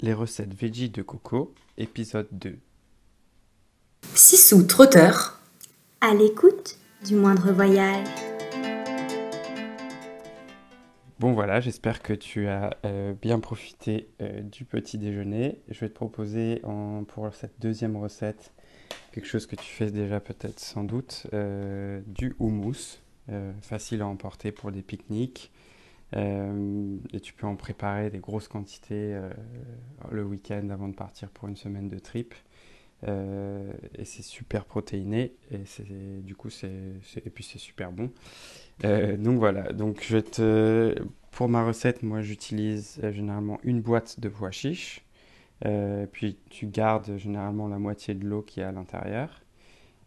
Les recettes veggie de coco, épisode 2. Sissou trotteur, à l'écoute du moindre voyage. Bon voilà, j'espère que tu as euh, bien profité euh, du petit déjeuner. Je vais te proposer en- pour cette deuxième recette quelque chose que tu fais déjà peut-être sans doute, euh, du houmous, euh, facile à emporter pour des pique-niques. Euh, et tu peux en préparer des grosses quantités euh, le week-end avant de partir pour une semaine de trip. Euh, et c'est super protéiné et du coup c'est puis c'est super bon. Donc voilà, donc je te pour ma recette, moi j'utilise généralement une boîte de pois chiches. Puis tu gardes généralement la moitié de l'eau qui est à l'intérieur.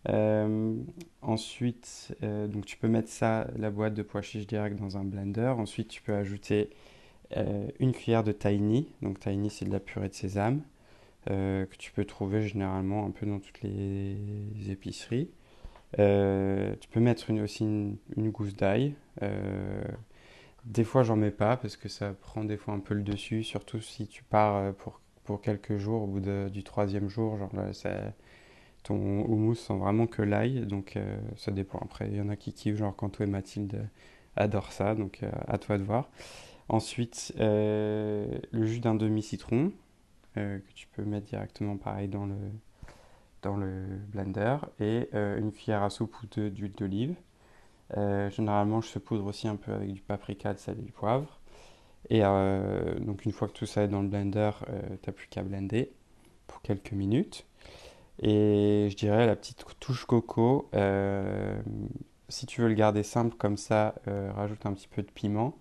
Euh, ensuite, euh, donc tu peux mettre ça, la boîte de pois chiches direct dans un blender. Ensuite, tu peux ajouter euh, une cuillère de tahini. Donc tahini, c'est de la purée de sésame que tu peux trouver généralement un peu dans toutes les épiceries. Tu peux mettre aussi une, gousse d'ail. Des fois, j'en mets pas parce que ça prend des fois un peu le dessus, surtout si tu pars pour, pour quelques jours. Au bout de- du troisième jour, genre là, ton houmous sent vraiment que l'ail, donc euh, ça dépend. Après, il y en a qui kiffent, genre Canto et Mathilde adorent ça, donc euh, à toi de voir. Ensuite, euh, le jus d'un demi-citron que tu peux mettre directement pareil dans le, dans le blender et une cuillère à soupe ou deux d'huile d'olive. Généralement, je saupoudre aussi un peu avec du paprika, de sel et du poivre. Et donc, une fois que tout ça est dans le blender, euh, t'as plus qu'à blender pour quelques minutes. Et je dirais la petite touche coco, euh, si tu veux le garder simple comme ça, euh, rajoute un petit peu de piment.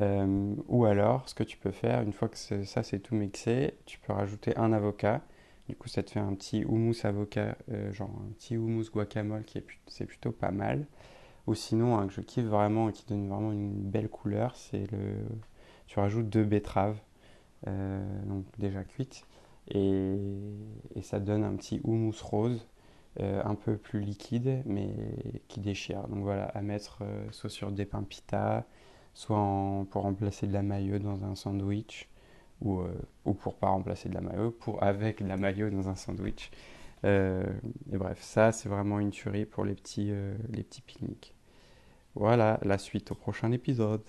Euh, ou alors, ce que tu peux faire, une fois que ça c'est tout mixé, tu peux rajouter un avocat. Du coup, ça te fait un petit houmous avocat, genre un petit houmous guacamole qui est, c'est plutôt pas mal. Ou sinon, un que je kiffe vraiment et qui donne vraiment une belle couleur, c'est le. Tu rajoutes deux betteraves, donc déjà cuites, et, et ça donne un petit houmous rose, euh, un peu plus liquide, mais qui déchire. Donc voilà, à mettre euh, soit sur des pains pita, soit pour remplacer de la mayo dans un sandwich, ou, euh, ou pour pas remplacer de la mayo, pour avec de la mayo dans un sandwich. Euh, et bref, ça c'est vraiment une tuerie pour les petits, les petits. Voilà, la suite au prochain épisode.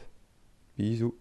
Bisous.